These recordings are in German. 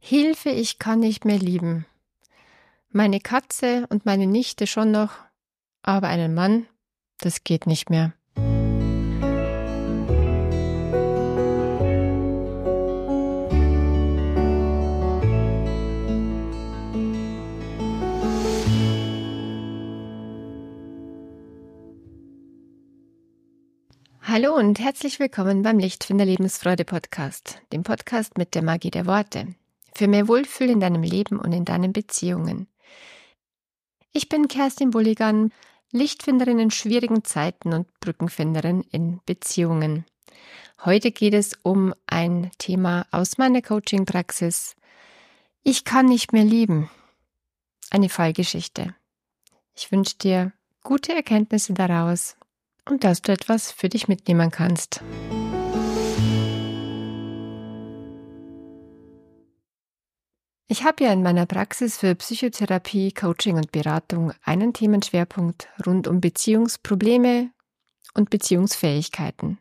Hilfe, ich kann nicht mehr lieben. Meine Katze und meine Nichte schon noch, aber einen Mann, das geht nicht mehr. Hallo und herzlich willkommen beim Lichtfinder Lebensfreude Podcast, dem Podcast mit der Magie der Worte. Für mehr Wohlfühl in deinem Leben und in deinen Beziehungen. Ich bin Kerstin Bulligan, Lichtfinderin in schwierigen Zeiten und Brückenfinderin in Beziehungen. Heute geht es um ein Thema aus meiner Coaching-Praxis. Ich kann nicht mehr lieben. Eine Fallgeschichte. Ich wünsche dir gute Erkenntnisse daraus und dass du etwas für dich mitnehmen kannst. Ich habe ja in meiner Praxis für Psychotherapie, Coaching und Beratung einen Themenschwerpunkt rund um Beziehungsprobleme und Beziehungsfähigkeiten.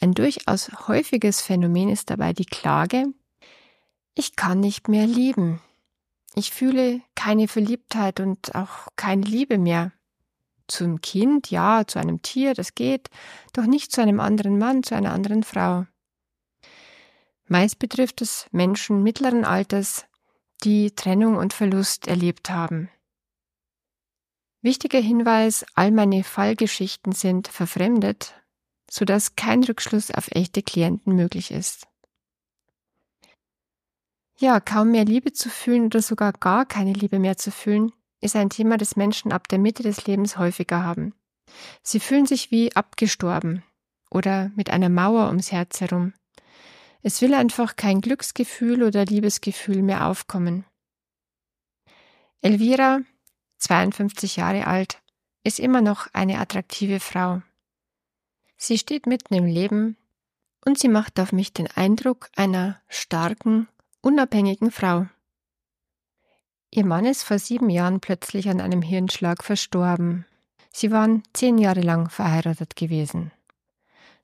Ein durchaus häufiges Phänomen ist dabei die Klage, ich kann nicht mehr lieben. Ich fühle keine Verliebtheit und auch keine Liebe mehr zum Kind, ja, zu einem Tier, das geht, doch nicht zu einem anderen Mann, zu einer anderen Frau. Meist betrifft es Menschen mittleren Alters, die Trennung und Verlust erlebt haben. Wichtiger Hinweis, all meine Fallgeschichten sind verfremdet, sodass kein Rückschluss auf echte Klienten möglich ist. Ja, kaum mehr Liebe zu fühlen oder sogar gar keine Liebe mehr zu fühlen, ist ein Thema, das Menschen ab der Mitte des Lebens häufiger haben. Sie fühlen sich wie abgestorben oder mit einer Mauer ums Herz herum. Es will einfach kein Glücksgefühl oder Liebesgefühl mehr aufkommen. Elvira, 52 Jahre alt, ist immer noch eine attraktive Frau. Sie steht mitten im Leben und sie macht auf mich den Eindruck einer starken, unabhängigen Frau. Ihr Mann ist vor sieben Jahren plötzlich an einem Hirnschlag verstorben. Sie waren zehn Jahre lang verheiratet gewesen.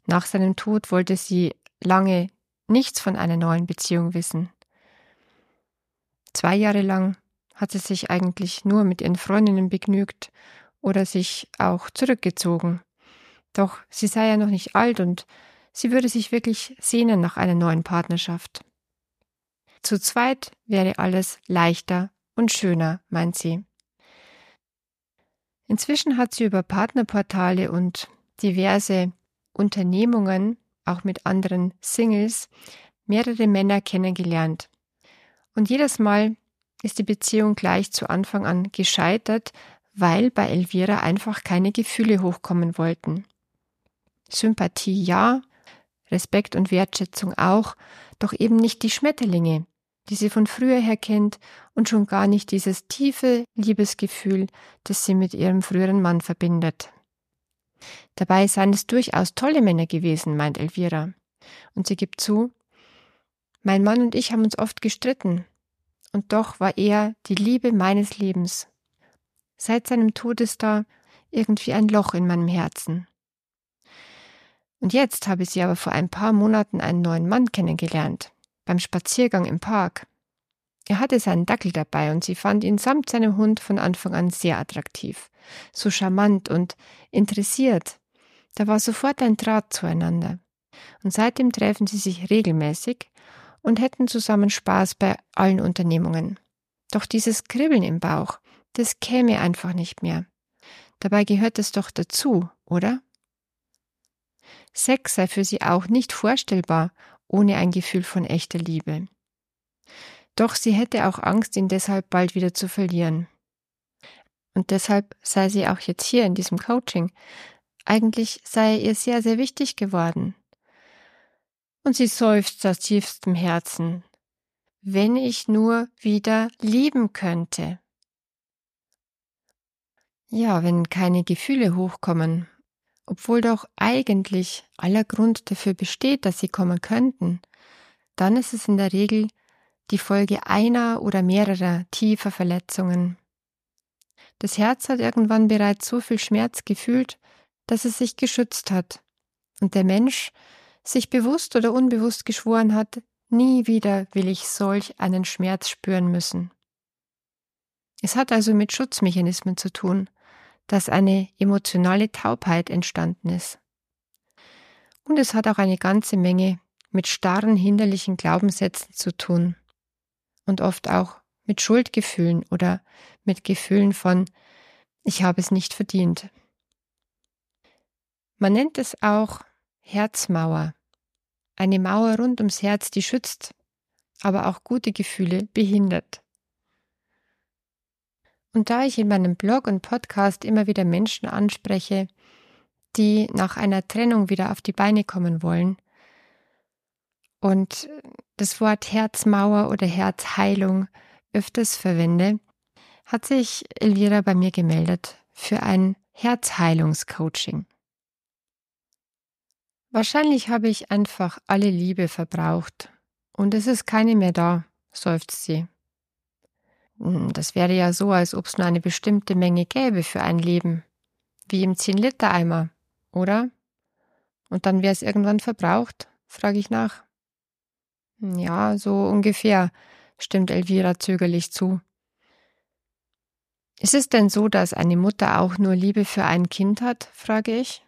Nach seinem Tod wollte sie lange nichts von einer neuen Beziehung wissen. Zwei Jahre lang hat sie sich eigentlich nur mit ihren Freundinnen begnügt oder sich auch zurückgezogen. Doch sie sei ja noch nicht alt und sie würde sich wirklich sehnen nach einer neuen Partnerschaft. Zu zweit wäre alles leichter und schöner, meint sie. Inzwischen hat sie über Partnerportale und diverse Unternehmungen, auch mit anderen Singles, mehrere Männer kennengelernt. Und jedes Mal ist die Beziehung gleich zu Anfang an gescheitert, weil bei Elvira einfach keine Gefühle hochkommen wollten. Sympathie ja, Respekt und Wertschätzung auch, doch eben nicht die Schmetterlinge, die sie von früher her kennt und schon gar nicht dieses tiefe Liebesgefühl, das sie mit ihrem früheren Mann verbindet. Dabei seien es durchaus tolle Männer gewesen, meint Elvira. Und sie gibt zu, mein Mann und ich haben uns oft gestritten, und doch war er die Liebe meines Lebens. Seit seinem Tod ist da irgendwie ein Loch in meinem Herzen. Und jetzt habe sie aber vor ein paar Monaten einen neuen Mann kennengelernt beim Spaziergang im Park. Er hatte seinen Dackel dabei und sie fand ihn samt seinem Hund von Anfang an sehr attraktiv, so charmant und interessiert. Da war sofort ein Draht zueinander. Und seitdem treffen sie sich regelmäßig und hätten zusammen Spaß bei allen Unternehmungen. Doch dieses Kribbeln im Bauch, das käme einfach nicht mehr. Dabei gehört es doch dazu, oder? Sex sei für sie auch nicht vorstellbar ohne ein Gefühl von echter Liebe. Doch sie hätte auch Angst, ihn deshalb bald wieder zu verlieren. Und deshalb sei sie auch jetzt hier in diesem Coaching. Eigentlich sei ihr sehr, sehr wichtig geworden. Und sie seufzt aus tiefstem Herzen. Wenn ich nur wieder lieben könnte. Ja, wenn keine Gefühle hochkommen, obwohl doch eigentlich aller Grund dafür besteht, dass sie kommen könnten, dann ist es in der Regel die Folge einer oder mehrerer tiefer Verletzungen. Das Herz hat irgendwann bereits so viel Schmerz gefühlt, dass es sich geschützt hat und der Mensch sich bewusst oder unbewusst geschworen hat, Nie wieder will ich solch einen Schmerz spüren müssen. Es hat also mit Schutzmechanismen zu tun, dass eine emotionale Taubheit entstanden ist. Und es hat auch eine ganze Menge mit starren hinderlichen Glaubenssätzen zu tun und oft auch mit Schuldgefühlen oder mit Gefühlen von ich habe es nicht verdient. Man nennt es auch Herzmauer, eine Mauer rund ums Herz, die schützt, aber auch gute Gefühle behindert. Und da ich in meinem Blog und Podcast immer wieder Menschen anspreche, die nach einer Trennung wieder auf die Beine kommen wollen und das Wort Herzmauer oder Herzheilung öfters verwende, hat sich Elvira bei mir gemeldet für ein Herzheilungscoaching. Wahrscheinlich habe ich einfach alle Liebe verbraucht und es ist keine mehr da, seufzt sie. Hm, das wäre ja so, als ob es nur eine bestimmte Menge gäbe für ein Leben, wie im 10-Liter-Eimer, oder? Und dann wäre es irgendwann verbraucht, frage ich nach. Ja, so ungefähr, stimmt Elvira zögerlich zu. Ist es denn so, dass eine Mutter auch nur Liebe für ein Kind hat, frage ich.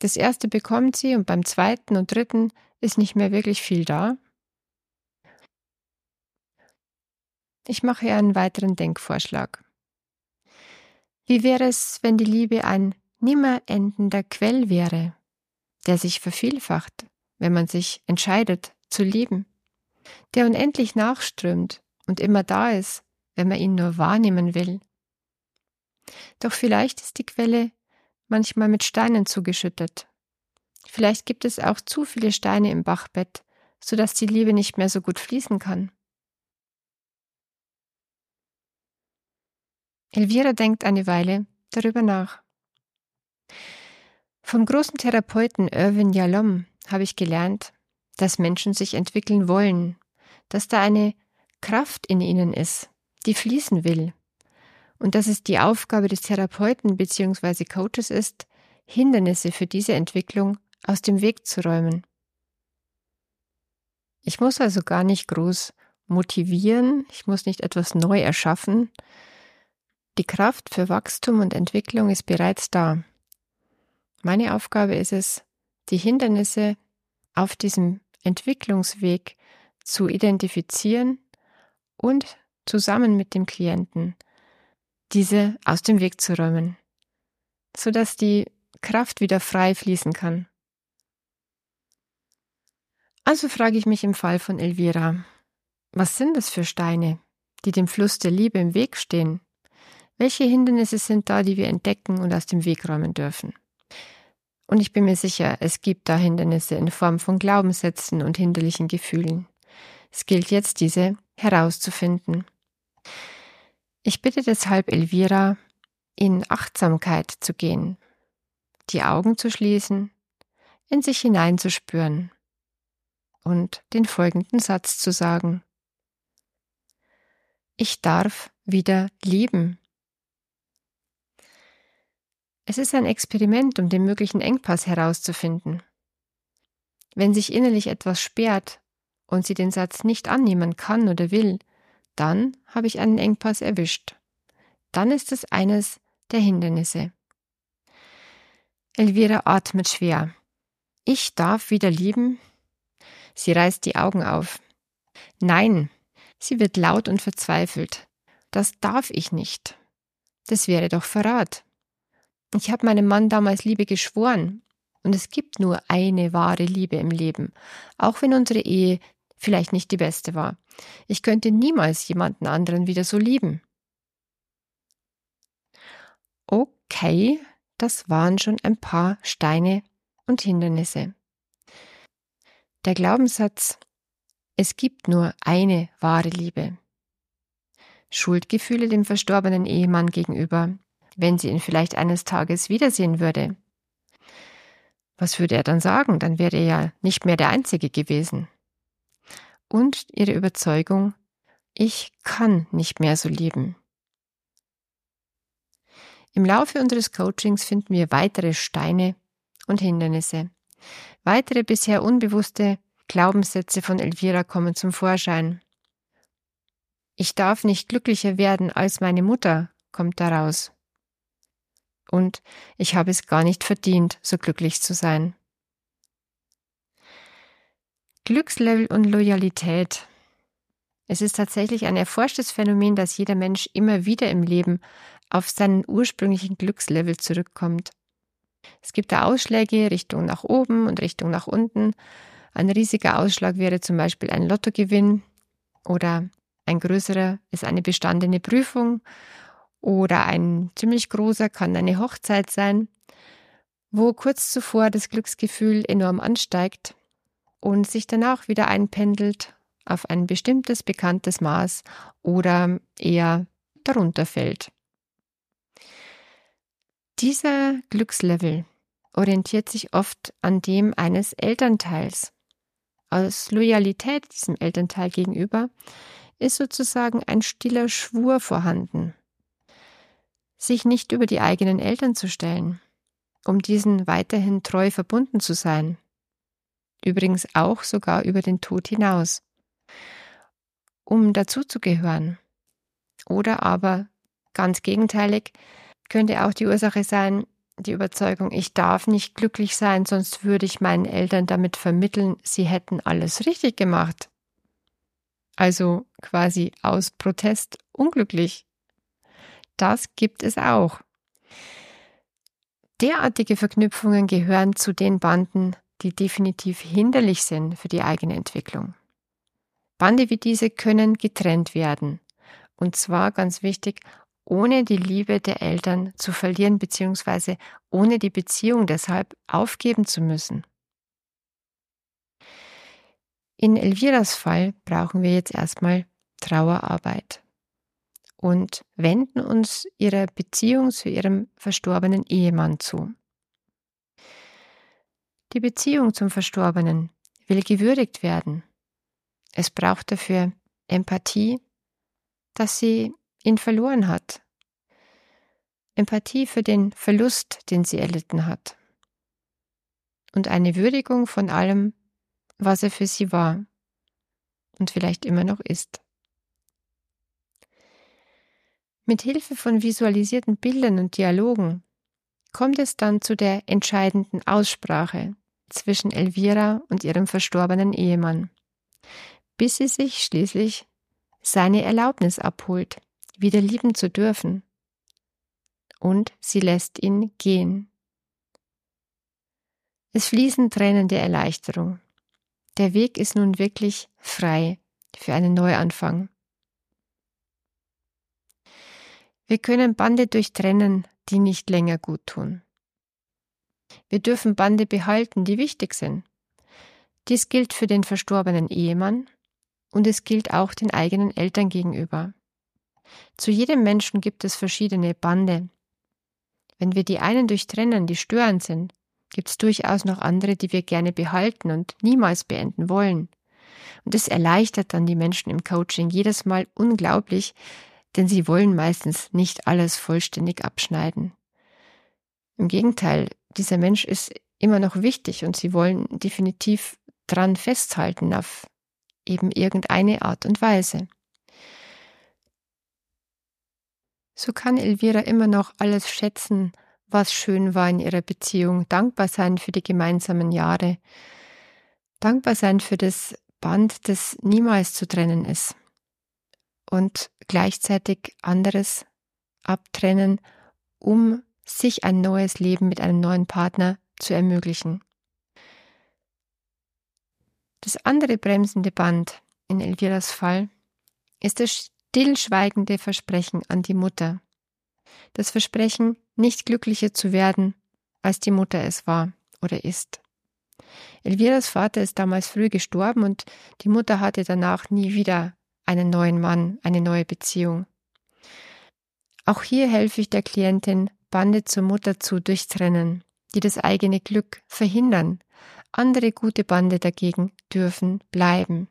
Das erste bekommt sie und beim zweiten und dritten ist nicht mehr wirklich viel da. Ich mache einen weiteren Denkvorschlag. Wie wäre es, wenn die Liebe ein nimmer endender Quell wäre, der sich vervielfacht, wenn man sich entscheidet zu lieben, der unendlich nachströmt und immer da ist, wenn man ihn nur wahrnehmen will. Doch vielleicht ist die Quelle manchmal mit Steinen zugeschüttet. Vielleicht gibt es auch zu viele Steine im Bachbett, so dass die Liebe nicht mehr so gut fließen kann. Elvira denkt eine Weile darüber nach. Vom großen Therapeuten Irwin Yalom habe ich gelernt, dass Menschen sich entwickeln wollen, dass da eine Kraft in ihnen ist, die fließen will, und dass es die Aufgabe des Therapeuten bzw. Coaches ist, Hindernisse für diese Entwicklung aus dem Weg zu räumen. Ich muss also gar nicht groß motivieren, ich muss nicht etwas neu erschaffen. Die Kraft für Wachstum und Entwicklung ist bereits da. Meine Aufgabe ist es, die Hindernisse auf diesem Entwicklungsweg zu identifizieren und zusammen mit dem Klienten diese aus dem Weg zu räumen, sodass die Kraft wieder frei fließen kann. Also frage ich mich im Fall von Elvira, was sind das für Steine, die dem Fluss der Liebe im Weg stehen? Welche Hindernisse sind da, die wir entdecken und aus dem Weg räumen dürfen? Und ich bin mir sicher, es gibt da Hindernisse in Form von Glaubenssätzen und hinderlichen Gefühlen. Es gilt jetzt, diese herauszufinden. Ich bitte deshalb Elvira, in Achtsamkeit zu gehen, die Augen zu schließen, in sich hineinzuspüren und den folgenden Satz zu sagen. Ich darf wieder lieben. Es ist ein Experiment, um den möglichen Engpass herauszufinden. Wenn sich innerlich etwas sperrt und sie den Satz nicht annehmen kann oder will, dann habe ich einen Engpass erwischt. Dann ist es eines der Hindernisse. Elvira atmet schwer. Ich darf wieder lieben. Sie reißt die Augen auf. Nein, sie wird laut und verzweifelt. Das darf ich nicht. Das wäre doch Verrat. Ich habe meinem Mann damals Liebe geschworen. Und es gibt nur eine wahre Liebe im Leben, auch wenn unsere Ehe vielleicht nicht die beste war. Ich könnte niemals jemanden anderen wieder so lieben. Okay, das waren schon ein paar Steine und Hindernisse. Der Glaubenssatz, es gibt nur eine wahre Liebe. Schuldgefühle dem verstorbenen Ehemann gegenüber, wenn sie ihn vielleicht eines Tages wiedersehen würde. Was würde er dann sagen? Dann wäre er ja nicht mehr der Einzige gewesen. Und ihre Überzeugung, ich kann nicht mehr so lieben. Im Laufe unseres Coachings finden wir weitere Steine und Hindernisse, weitere bisher unbewusste Glaubenssätze von Elvira kommen zum Vorschein. Ich darf nicht glücklicher werden als meine Mutter, kommt daraus. Und ich habe es gar nicht verdient, so glücklich zu sein. Glückslevel und Loyalität. Es ist tatsächlich ein erforschtes Phänomen, dass jeder Mensch immer wieder im Leben auf seinen ursprünglichen Glückslevel zurückkommt. Es gibt da Ausschläge Richtung nach oben und Richtung nach unten. Ein riesiger Ausschlag wäre zum Beispiel ein Lottogewinn oder ein größerer ist eine bestandene Prüfung oder ein ziemlich großer kann eine Hochzeit sein, wo kurz zuvor das Glücksgefühl enorm ansteigt und sich danach wieder einpendelt auf ein bestimmtes bekanntes Maß oder eher darunter fällt. Dieser Glückslevel orientiert sich oft an dem eines Elternteils. Aus Loyalität diesem Elternteil gegenüber ist sozusagen ein stiller Schwur vorhanden, sich nicht über die eigenen Eltern zu stellen, um diesen weiterhin treu verbunden zu sein. Übrigens auch sogar über den Tod hinaus, um dazuzugehören. Oder aber ganz gegenteilig könnte auch die Ursache sein, die Überzeugung, ich darf nicht glücklich sein, sonst würde ich meinen Eltern damit vermitteln, sie hätten alles richtig gemacht also quasi aus Protest unglücklich. Das gibt es auch. Derartige Verknüpfungen gehören zu den Banden, die definitiv hinderlich sind für die eigene Entwicklung. Bande wie diese können getrennt werden. Und zwar ganz wichtig, ohne die Liebe der Eltern zu verlieren bzw. ohne die Beziehung deshalb aufgeben zu müssen. In Elviras Fall brauchen wir jetzt erstmal Trauerarbeit und wenden uns ihrer Beziehung zu ihrem verstorbenen Ehemann zu. Die Beziehung zum Verstorbenen will gewürdigt werden. Es braucht dafür Empathie, dass sie ihn verloren hat. Empathie für den Verlust, den sie erlitten hat. Und eine Würdigung von allem, was er für sie war und vielleicht immer noch ist. Mit Hilfe von visualisierten Bildern und Dialogen kommt es dann zu der entscheidenden Aussprache zwischen Elvira und ihrem verstorbenen Ehemann, bis sie sich schließlich seine Erlaubnis abholt, wieder lieben zu dürfen. Und sie lässt ihn gehen. Es fließen Tränen der Erleichterung, der Weg ist nun wirklich frei für einen Neuanfang. Wir können Bande durchtrennen, die nicht länger gut tun. Wir dürfen Bande behalten, die wichtig sind. Dies gilt für den verstorbenen Ehemann und es gilt auch den eigenen Eltern gegenüber. Zu jedem Menschen gibt es verschiedene Bande. Wenn wir die einen durchtrennen, die störend sind, gibt es durchaus noch andere, die wir gerne behalten und niemals beenden wollen. Und das erleichtert dann die Menschen im Coaching jedes Mal unglaublich, denn sie wollen meistens nicht alles vollständig abschneiden. Im Gegenteil, dieser Mensch ist immer noch wichtig und sie wollen definitiv dran festhalten auf eben irgendeine Art und Weise. So kann Elvira immer noch alles schätzen, was schön war in ihrer Beziehung, dankbar sein für die gemeinsamen Jahre, dankbar sein für das Band, das niemals zu trennen ist und gleichzeitig anderes abtrennen, um sich ein neues Leben mit einem neuen Partner zu ermöglichen. Das andere bremsende Band in Elviras Fall ist das stillschweigende Versprechen an die Mutter. Das Versprechen, nicht glücklicher zu werden, als die Mutter es war oder ist. Elviras Vater ist damals früh gestorben und die Mutter hatte danach nie wieder einen neuen Mann, eine neue Beziehung. Auch hier helfe ich der Klientin, Bande zur Mutter zu durchtrennen, die das eigene Glück verhindern. Andere gute Bande dagegen dürfen bleiben.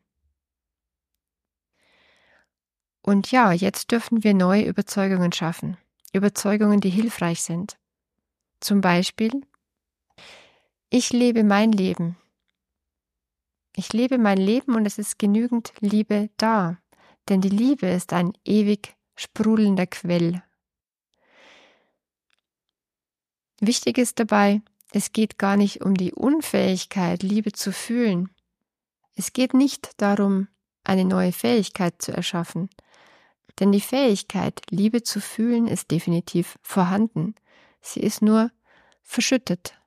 Und ja, jetzt dürfen wir neue Überzeugungen schaffen. Überzeugungen, die hilfreich sind. Zum Beispiel, ich lebe mein Leben. Ich lebe mein Leben und es ist genügend Liebe da, denn die Liebe ist ein ewig sprudelnder Quell. Wichtig ist dabei, es geht gar nicht um die Unfähigkeit, Liebe zu fühlen. Es geht nicht darum, eine neue Fähigkeit zu erschaffen. Denn die Fähigkeit, Liebe zu fühlen, ist definitiv vorhanden. Sie ist nur verschüttet.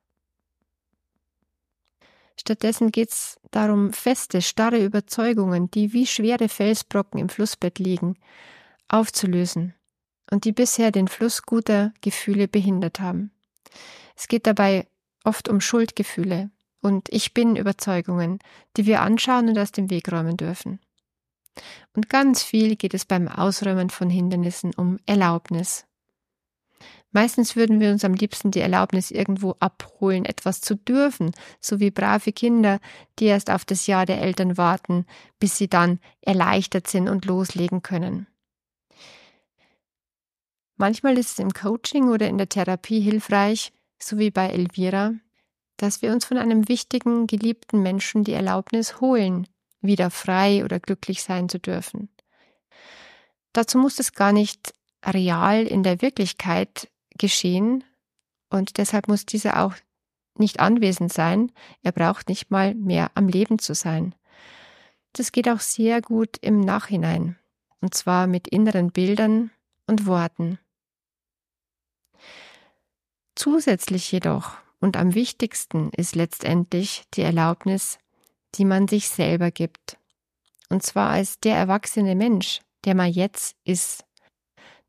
Stattdessen geht es darum, feste, starre Überzeugungen, die wie schwere Felsbrocken im Flussbett liegen, aufzulösen und die bisher den Fluss guter Gefühle behindert haben. Es geht dabei oft um Schuldgefühle und Ich bin Überzeugungen, die wir anschauen und aus dem Weg räumen dürfen. Und ganz viel geht es beim Ausräumen von Hindernissen um Erlaubnis. Meistens würden wir uns am liebsten die Erlaubnis irgendwo abholen, etwas zu dürfen, so wie brave Kinder, die erst auf das Ja der Eltern warten, bis sie dann erleichtert sind und loslegen können. Manchmal ist es im Coaching oder in der Therapie hilfreich, so wie bei Elvira, dass wir uns von einem wichtigen, geliebten Menschen die Erlaubnis holen, wieder frei oder glücklich sein zu dürfen. Dazu muss es gar nicht real in der Wirklichkeit geschehen und deshalb muss dieser auch nicht anwesend sein. Er braucht nicht mal mehr am Leben zu sein. Das geht auch sehr gut im Nachhinein und zwar mit inneren Bildern und Worten. Zusätzlich jedoch und am wichtigsten ist letztendlich die Erlaubnis, die man sich selber gibt. Und zwar als der erwachsene Mensch, der man jetzt ist.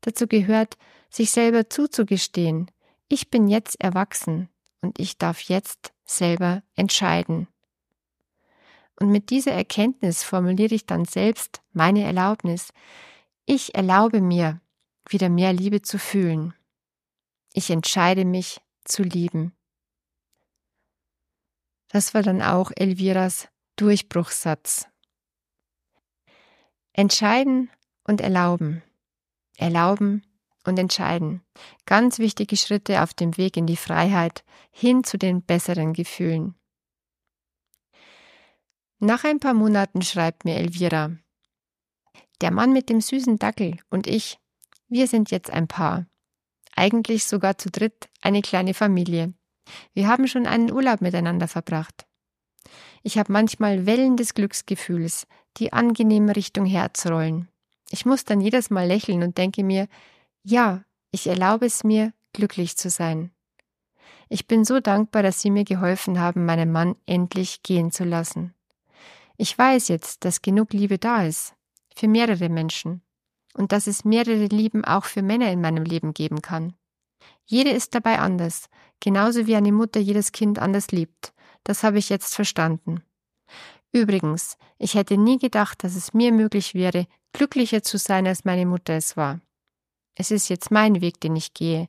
Dazu gehört, sich selber zuzugestehen, ich bin jetzt erwachsen und ich darf jetzt selber entscheiden. Und mit dieser Erkenntnis formuliere ich dann selbst meine Erlaubnis. Ich erlaube mir, wieder mehr Liebe zu fühlen. Ich entscheide mich zu lieben. Das war dann auch Elviras Durchbruchssatz. Entscheiden und erlauben. Erlauben und entscheiden. Ganz wichtige Schritte auf dem Weg in die Freiheit hin zu den besseren Gefühlen. Nach ein paar Monaten schreibt mir Elvira, der Mann mit dem süßen Dackel und ich, wir sind jetzt ein Paar. Eigentlich sogar zu dritt eine kleine Familie. Wir haben schon einen Urlaub miteinander verbracht. Ich habe manchmal Wellen des Glücksgefühls, die angenehm Richtung Herz rollen. Ich muss dann jedes Mal lächeln und denke mir, ja, ich erlaube es mir, glücklich zu sein. Ich bin so dankbar, dass Sie mir geholfen haben, meinen Mann endlich gehen zu lassen. Ich weiß jetzt, dass genug Liebe da ist, für mehrere Menschen, und dass es mehrere Lieben auch für Männer in meinem Leben geben kann. Jede ist dabei anders, genauso wie eine Mutter jedes Kind anders liebt. Das habe ich jetzt verstanden. Übrigens, ich hätte nie gedacht, dass es mir möglich wäre, glücklicher zu sein, als meine Mutter es war. Es ist jetzt mein Weg, den ich gehe,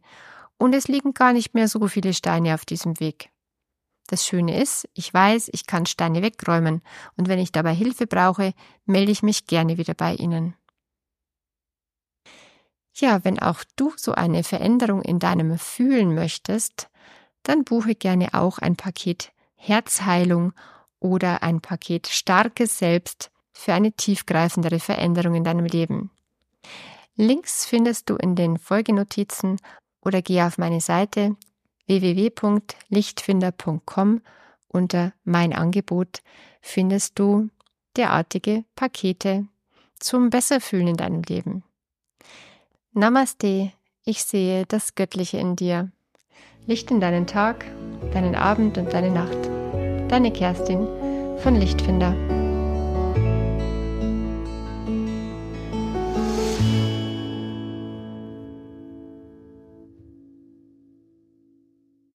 und es liegen gar nicht mehr so viele Steine auf diesem Weg. Das Schöne ist, ich weiß, ich kann Steine wegräumen, und wenn ich dabei Hilfe brauche, melde ich mich gerne wieder bei Ihnen. Ja, wenn auch du so eine Veränderung in deinem Fühlen möchtest, dann buche gerne auch ein Paket Herzheilung oder ein Paket Starkes Selbst für eine tiefgreifendere Veränderung in deinem Leben. Links findest du in den Folgenotizen oder geh auf meine Seite www.lichtfinder.com unter Mein Angebot findest du derartige Pakete zum Besserfühlen in deinem Leben. Namaste, ich sehe das Göttliche in dir. Licht in deinen Tag, deinen Abend und deine Nacht. Deine Kerstin von Lichtfinder.